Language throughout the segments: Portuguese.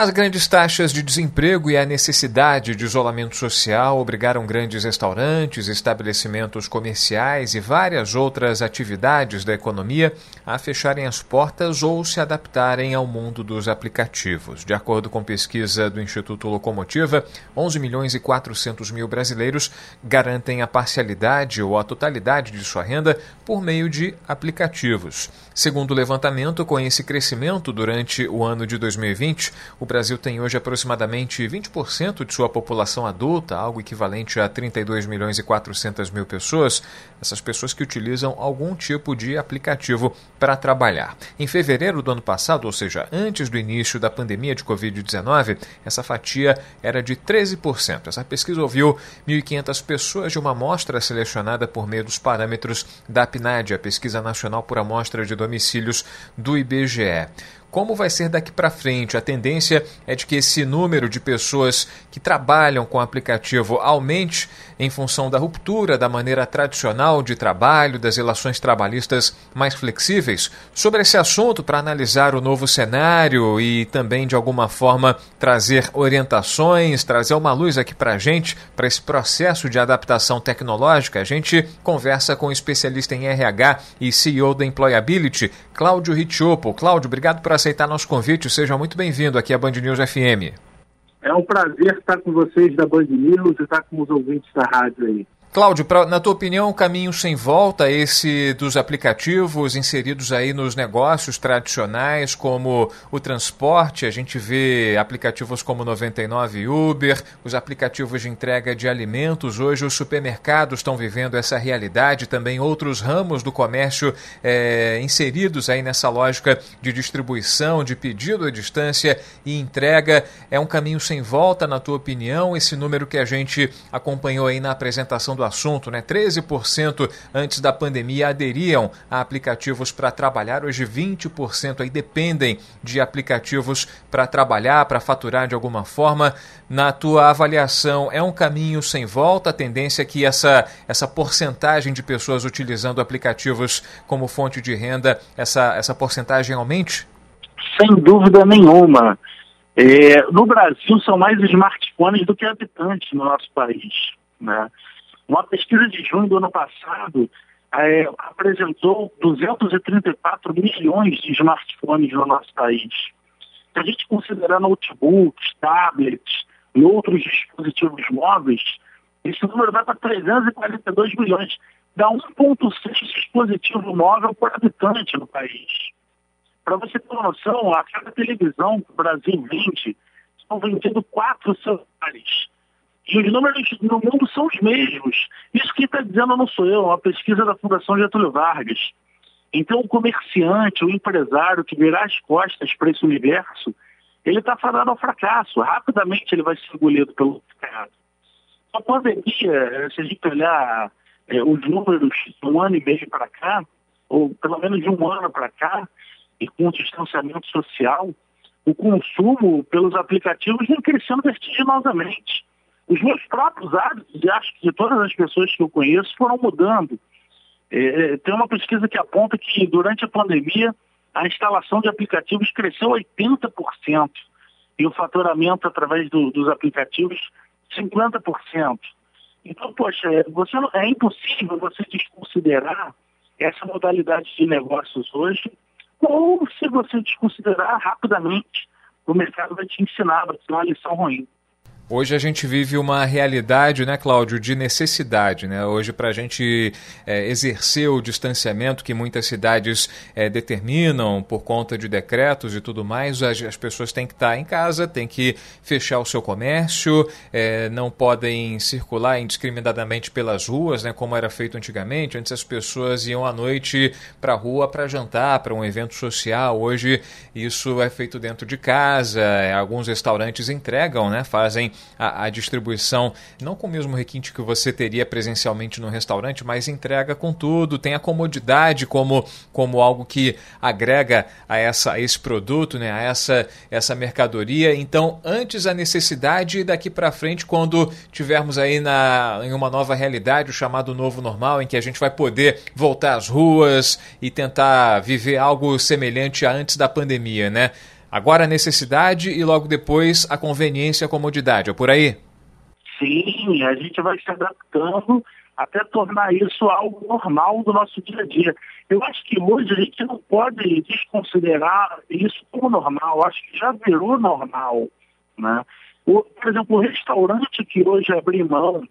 As grandes taxas de desemprego e a necessidade de isolamento social obrigaram grandes restaurantes, estabelecimentos comerciais e várias outras atividades da economia a fecharem as portas ou se adaptarem ao mundo dos aplicativos. De acordo com pesquisa do Instituto Locomotiva, 11 milhões e 400 mil brasileiros garantem a parcialidade ou a totalidade de sua renda por meio de aplicativos. Segundo o levantamento, com esse crescimento durante o ano de 2020, o Brasil tem hoje aproximadamente 20% de sua população adulta, algo equivalente a 32 milhões e 400 mil pessoas, essas pessoas que utilizam algum tipo de aplicativo para trabalhar. Em fevereiro do ano passado, ou seja, antes do início da pandemia de Covid-19, essa fatia era de 13%. Essa pesquisa ouviu 1.500 pessoas de uma amostra selecionada por meio dos parâmetros da PNAD, a Pesquisa Nacional por Amostra de Domicílios do IBGE. Como vai ser daqui para frente? A tendência é de que esse número de pessoas que trabalham com o aplicativo aumente em função da ruptura da maneira tradicional de trabalho, das relações trabalhistas mais flexíveis. Sobre esse assunto, para analisar o novo cenário e também, de alguma forma, trazer orientações, trazer uma luz aqui para a gente, para esse processo de adaptação tecnológica, a gente conversa com o um especialista em RH e CEO da Employability, Cláudio Ritiopo. Cláudio, obrigado por aceitar nosso convite. Seja muito bem-vindo aqui à Band News FM. É um prazer estar com vocês da Band News e estar com os ouvintes da rádio aí. Cláudio, pra, na tua opinião, um caminho sem volta esse dos aplicativos inseridos aí nos negócios tradicionais, como o transporte, a gente vê aplicativos como 99 Uber, os aplicativos de entrega de alimentos, hoje os supermercados estão vivendo essa realidade, também outros ramos do comércio é, inseridos aí nessa lógica de distribuição, de pedido à distância e entrega. É um caminho sem volta, na tua opinião, esse número que a gente acompanhou aí na apresentação do assunto, né? 13% antes da pandemia aderiam a aplicativos para trabalhar, hoje 20% aí dependem de aplicativos para trabalhar, para faturar de alguma forma. Na tua avaliação, é um caminho sem volta? A tendência é que essa, essa porcentagem de pessoas utilizando aplicativos como fonte de renda, essa, essa porcentagem aumente? Sem dúvida nenhuma. É, no Brasil, são mais smartphones do que habitantes no nosso país. Né? Uma pesquisa de junho do ano passado é, apresentou 234 milhões de smartphones no nosso país. Se a gente considerar notebooks, tablets e outros dispositivos móveis, esse número vai para 342 milhões. Dá 1,6 dispositivo móvel por habitante no país. Para você ter uma noção, a cada televisão Brasil vende, estão vendendo quatro celulares. E os números no mundo são os mesmos. Isso que está dizendo não sou eu, é uma pesquisa da Fundação Getúlio Vargas. Então, o comerciante, o empresário que virar as costas para esse universo, ele está fadado ao fracasso. Rapidamente ele vai ser engolido pelo mercado. A pandemia, se a gente olhar é, os números de um ano e meio para cá, ou pelo menos de um ano para cá, e com o distanciamento social, o consumo pelos aplicativos vem crescendo vertiginosamente. Os meus próprios hábitos, e acho que todas as pessoas que eu conheço, foram mudando. É, é, tem uma pesquisa que aponta que durante a pandemia a instalação de aplicativos cresceu 80% e o faturamento através do, dos aplicativos 50%. Então, poxa, é, você é impossível você desconsiderar essa modalidade de negócios hoje, ou se você desconsiderar rapidamente, o mercado vai te ensinar, vai te dar uma lição ruim. Hoje a gente vive uma realidade, né, Cláudio, de necessidade. Né? Hoje, para a gente é, exercer o distanciamento que muitas cidades é, determinam por conta de decretos e tudo mais, as, as, pessoas têm que estar em casa, têm que fechar o seu comércio, é, não podem circular indiscriminadamente pelas ruas, né, como era feito antigamente. Antes as pessoas iam à noite para a rua para jantar, para um evento social. Hoje isso é feito dentro de casa, alguns restaurantes entregam, né, fazem a, a, distribuição, não com o mesmo requinte que você teria presencialmente no restaurante, mas entrega com tudo, tem a comodidade como, como algo que agrega a, essa, a esse produto, né, a essa, essa mercadoria. Então, antes a necessidade e daqui para frente, quando tivermos aí na, em uma nova realidade, o chamado novo normal, em que a gente vai poder voltar às ruas e tentar viver algo semelhante a antes da pandemia, né? Agora a necessidade e logo depois a conveniência e a comodidade, é por aí? Sim, a gente vai se adaptando até tornar isso algo normal do nosso dia a dia. Eu acho que hoje a gente não pode desconsiderar isso como normal, eu acho que já virou normal. Né? O, por exemplo, o restaurante que hoje abre mão,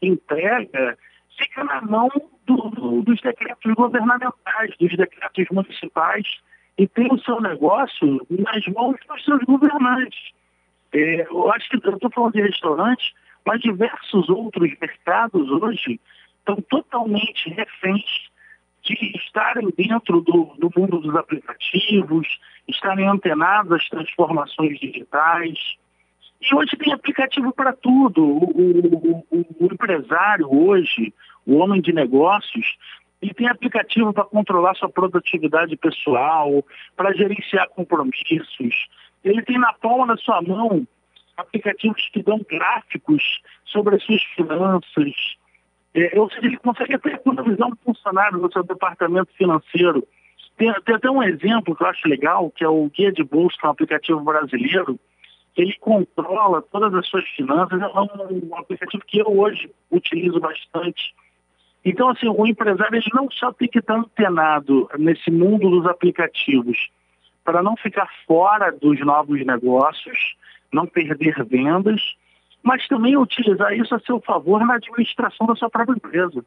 entrega, fica na mão do, do, dos decretos governamentais, dos decretos municipais e tem o seu negócio nas mãos dos seus governantes. É, eu acho que eu estou falando de restaurantes, mas diversos outros mercados hoje estão totalmente reféns de estarem dentro do, do mundo dos aplicativos, estarem antenados às transformações digitais. E hoje tem aplicativo para tudo. O, o, o, o, empresário hoje, o homem de negócios, ele tem aplicativo para controlar sua produtividade pessoal, para gerenciar compromissos. Ele tem na palma da sua mão aplicativos que dão gráficos sobre as suas finanças. É, ou seja, ele consegue até economizar um funcionário do seu departamento financeiro. Tem, tem, até um exemplo que eu acho legal, que é o Guia de Bolsa, que é um aplicativo brasileiro. Ele controla todas as suas finanças. É um, um aplicativo que eu hoje utilizo bastante então, assim, o empresário ele não só tem que estar antenado nesse mundo dos aplicativos para não ficar fora dos novos negócios, não perder vendas, mas também utilizar isso a seu favor na administração da sua própria empresa.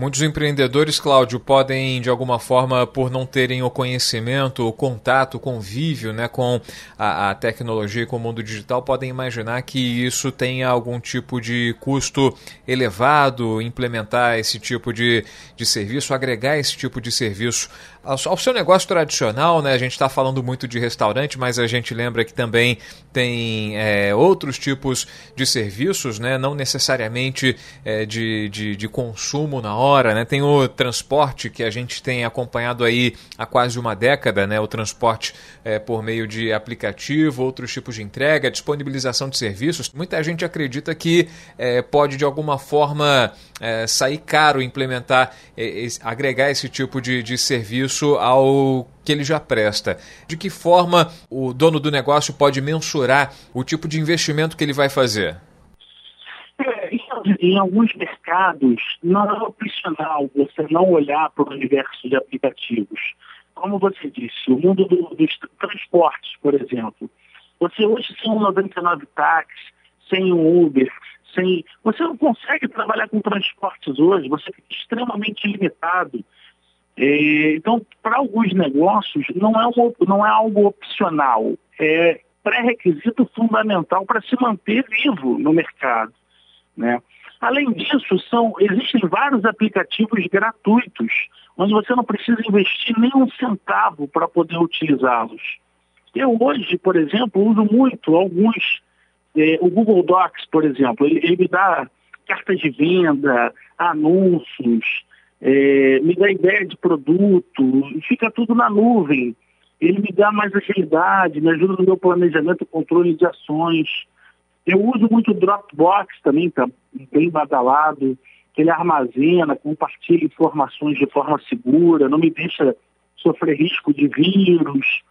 Muitos empreendedores, Cláudio, podem, de alguma forma, por não terem o conhecimento, o contato, o convívio né, com a, a, tecnologia e com o mundo digital, podem imaginar que isso tenha algum tipo de custo elevado, implementar esse tipo de, de serviço, agregar esse tipo de serviço ao, seu negócio tradicional. Né? A gente está falando muito de restaurante, mas a gente lembra que também tem é, outros tipos de serviços, né? não necessariamente é, de, de, de consumo na hora né? Tem o transporte que a gente tem acompanhado aí há quase uma década, né? O transporte é, por meio de aplicativo, outros tipos de entrega, disponibilização de serviços. Muita gente acredita que é, pode de alguma forma é, sair caro implementar, é, agregar esse tipo de, de serviço ao que ele já presta. De que forma o dono do negócio pode mensurar o tipo de investimento que ele vai fazer? Em alguns mercados, não é opcional você não olhar para o universo de aplicativos. Como você disse, o mundo do, dos transportes, por exemplo. Você hoje sem um 99 táxi, sem um Uber, sem. Você não consegue trabalhar com transportes hoje, você fica extremamente limitado. É, então, para alguns negócios, não é, um, não é algo opcional, é pré-requisito fundamental para se manter vivo no mercado. Né? Além disso, são, existem vários aplicativos gratuitos, onde você não precisa investir nem um centavo para poder utilizá-los. Eu hoje, por exemplo, uso muito alguns, é, o Google Docs, por exemplo, ele, ele, me dá cartas de venda, anúncios, é, me dá ideia de produto, fica tudo na nuvem. Ele me dá mais agilidade, me ajuda no meu planejamento e controle de ações. Eu uso muito Dropbox também, tá bem badalado, que ele armazena, compartilha informações de forma segura, não me deixa sofrer risco de vírus.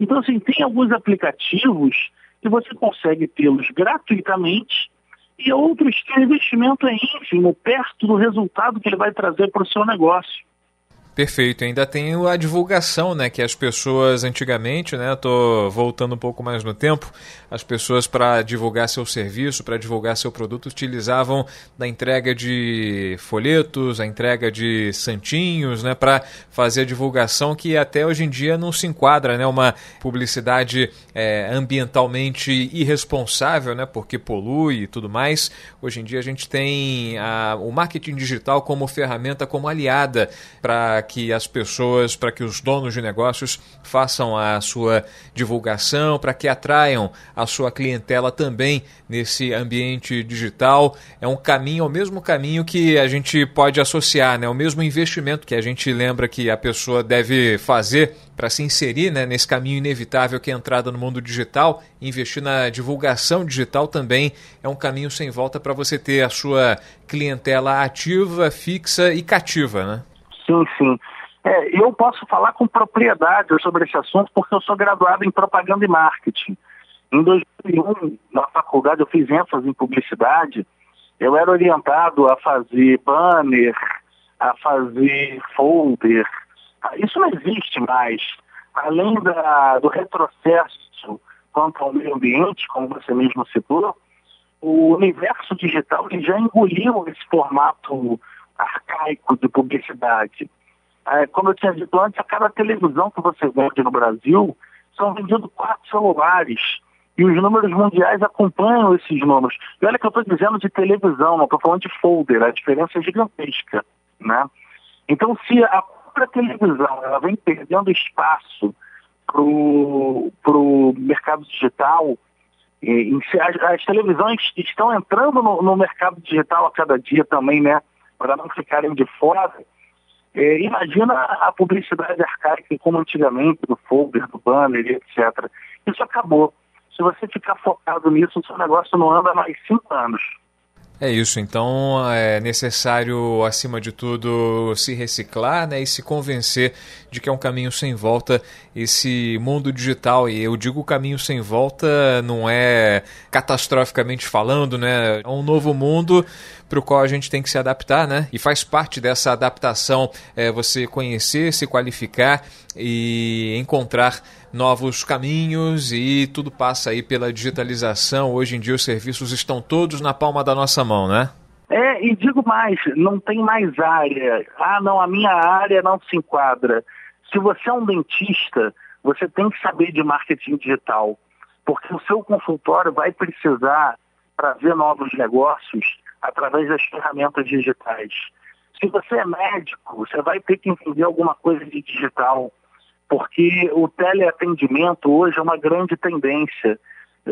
Então, assim, tem alguns aplicativos que você consegue tê-los gratuitamente e outros que o investimento é ínfimo, perto do resultado que ele vai trazer para o seu negócio. Perfeito. Ainda tem a divulgação, né? Que as pessoas antigamente, né? Tô voltando um pouco mais no tempo. As pessoas para divulgar seu serviço, para divulgar seu produto, utilizavam da entrega de folhetos, a entrega de santinhos, né? Para fazer a divulgação que até hoje em dia não se enquadra, né? Uma publicidade é, ambientalmente irresponsável, né? Porque polui e tudo mais. Hoje em dia a gente tem a, o marketing digital como ferramenta, como aliada para que as pessoas, para que os donos de negócios façam a sua divulgação, para que atraiam a sua clientela também nesse ambiente digital. É um caminho, é o mesmo caminho que a gente pode associar, né? o mesmo investimento que a gente lembra que a pessoa deve fazer para se inserir né, nesse caminho inevitável que é a entrada no mundo digital, investir na divulgação digital também é um caminho sem volta para você ter a sua clientela ativa, fixa e cativa, né? Sim, sim. É, eu posso falar com propriedade sobre esse assunto porque eu sou graduado em propaganda e marketing. Em 2001, na faculdade, eu fiz ênfase em publicidade. Eu era orientado a fazer banner, a fazer folder, isso não existe mais. Além da, do retrocesso quanto ao meio ambiente, como você mesmo citou, o universo digital já engoliu esse formato arcaico de publicidade. É, como eu tinha dito antes, a cada televisão que você vende no Brasil, são vendidos quatro celulares. E os números mundiais acompanham esses números. E olha que eu estou dizendo de televisão, não estou falando de folder, a diferença é gigantesca. Né? Então, se a própria televisão ela vem perdendo espaço para o mercado digital, e, as, as, televisões estão entrando no, no, mercado digital a cada dia também, né? Para não ficarem de fora. É, imagina a publicidade arcaica como antigamente, do folder, do banner, etc. Isso acabou. Se você ficar focado nisso, o seu negócio não anda mais cinco anos. É isso, então é necessário, acima de tudo, se reciclar né, e se convencer de que é um caminho sem volta esse mundo digital. E eu digo caminho sem volta não é catastroficamente falando, né? É um novo mundo para o qual a gente tem que se adaptar, né? E faz parte dessa adaptação é, você conhecer, se qualificar e encontrar novos caminhos e tudo passa aí pela digitalização. Hoje em dia os serviços estão todos na palma da nossa mão, né? É, e digo mais, não tem mais área. Ah, não, a minha área não se enquadra. Se você é um dentista, você tem que saber de marketing digital, porque o seu consultório vai precisar trazer novos negócios através das ferramentas digitais. Se você é médico, você vai ter que entender alguma coisa de digital porque o teleatendimento hoje é uma grande tendência.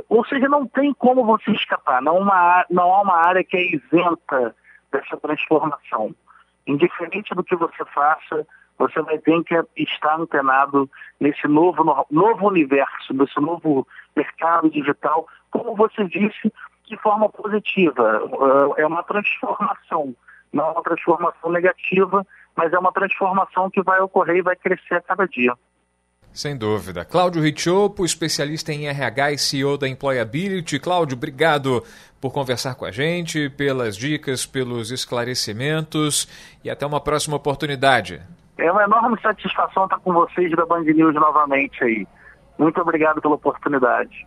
Ou seja, não tem como você escapar, não, uma, não há uma área que é isenta dessa transformação. Indiferente do que você faça, você vai ter que estar antenado nesse novo, novo universo, nesse novo mercado digital, como você disse, de forma positiva. É uma transformação, não é uma transformação negativa, mas é uma transformação que vai ocorrer e vai crescer a cada dia. Sem dúvida. Cláudio Richopo, especialista em RH e CEO da Employability. Cláudio, obrigado por conversar com a gente, pelas dicas, pelos esclarecimentos e até uma próxima oportunidade. É uma enorme satisfação estar com vocês da Band News novamente aí. Muito obrigado pela oportunidade.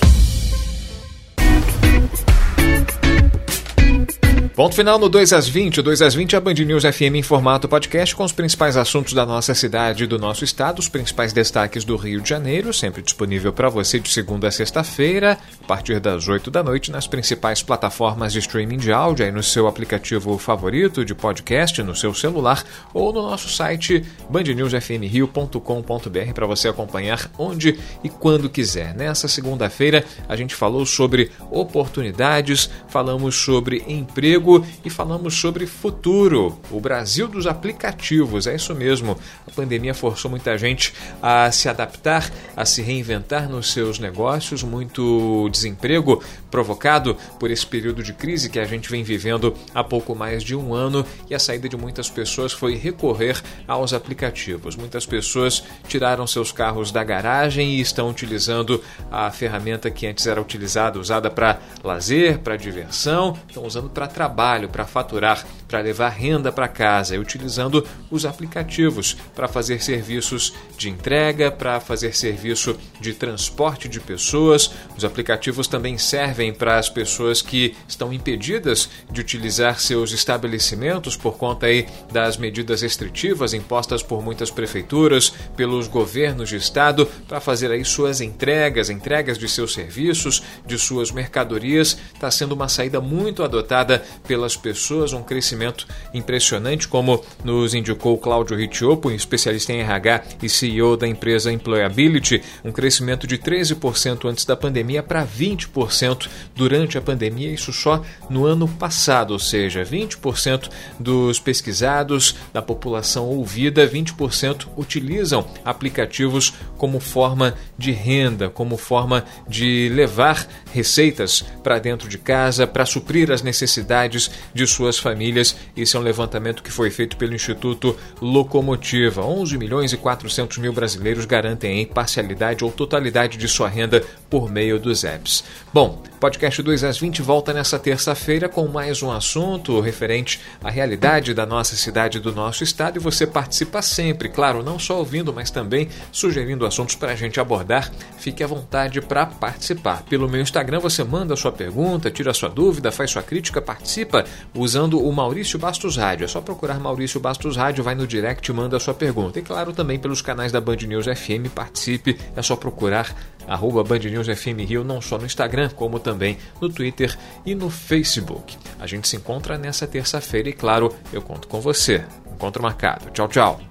Ponto final no 2 às 20. O 2 às 20 é a Band News FM em formato podcast com os principais assuntos da nossa cidade e do nosso estado, os principais destaques do Rio de Janeiro, sempre disponível para você de segunda a sexta-feira, a partir das 8 da noite, nas principais plataformas de streaming de áudio, aí no seu aplicativo favorito de podcast, no seu celular ou no nosso site bandnewsfmrio.com.br para você acompanhar onde e quando quiser. Nessa segunda-feira, a gente falou sobre oportunidades, falamos sobre emprego e falamos sobre futuro, o Brasil dos aplicativos. É isso mesmo. A pandemia forçou muita gente a se adaptar, a se reinventar nos seus negócios, muito desemprego provocado por esse período de crise que a gente vem vivendo há pouco mais de um ano e a saída de muitas pessoas foi recorrer aos aplicativos. Muitas pessoas tiraram seus carros da garagem e estão utilizando a ferramenta que antes era utilizada, usada para lazer, para diversão, estão usando para trabalho para faturar, para levar renda para casa utilizando os aplicativos para fazer serviços de entrega, para fazer serviço de transporte de pessoas. Os aplicativos também servem servem para as pessoas que estão impedidas de utilizar seus estabelecimentos por conta aí das medidas restritivas impostas por muitas prefeituras, pelos governos de estado para fazer aí suas entregas, entregas de seus serviços, de suas mercadorias. Está sendo uma saída muito adotada pelas pessoas, um crescimento impressionante, como nos indicou Cláudio Ritiopo, especialista em RH e CEO da empresa Employability, um crescimento de 13% antes da pandemia para 20% durante a pandemia, isso só no ano passado, ou seja, 20% dos pesquisados, da população ouvida, 20% utilizam aplicativos como forma de renda, como forma de levar receitas para dentro de casa, para suprir as necessidades de suas famílias. Esse é um levantamento que foi feito pelo Instituto Locomotiva. 11 milhões e 400 mil brasileiros garantem parcialidade ou totalidade de sua renda por meio dos apps. Bom, podcast 2 às 20 volta nessa terça-feira com mais um assunto referente à realidade da nossa cidade e do nosso estado e você participa sempre, claro, não só ouvindo, mas também sugerindo assuntos para a gente abordar. Fique à vontade para participar. Pelo meu Instagram você manda sua pergunta, tira sua dúvida, faz sua crítica, participa usando o Maurício Bastos Rádio. É só procurar Maurício Bastos Rádio, vai no direct e manda sua pergunta. E claro, também pelos canais da Band News FM, participe. É só procurar arroba Band News FM Rio, não só no Instagram, como também no Twitter e no Facebook. A gente se encontra nessa terça-feira e, claro, eu conto com você. Encontro marcado. Tchau, tchau.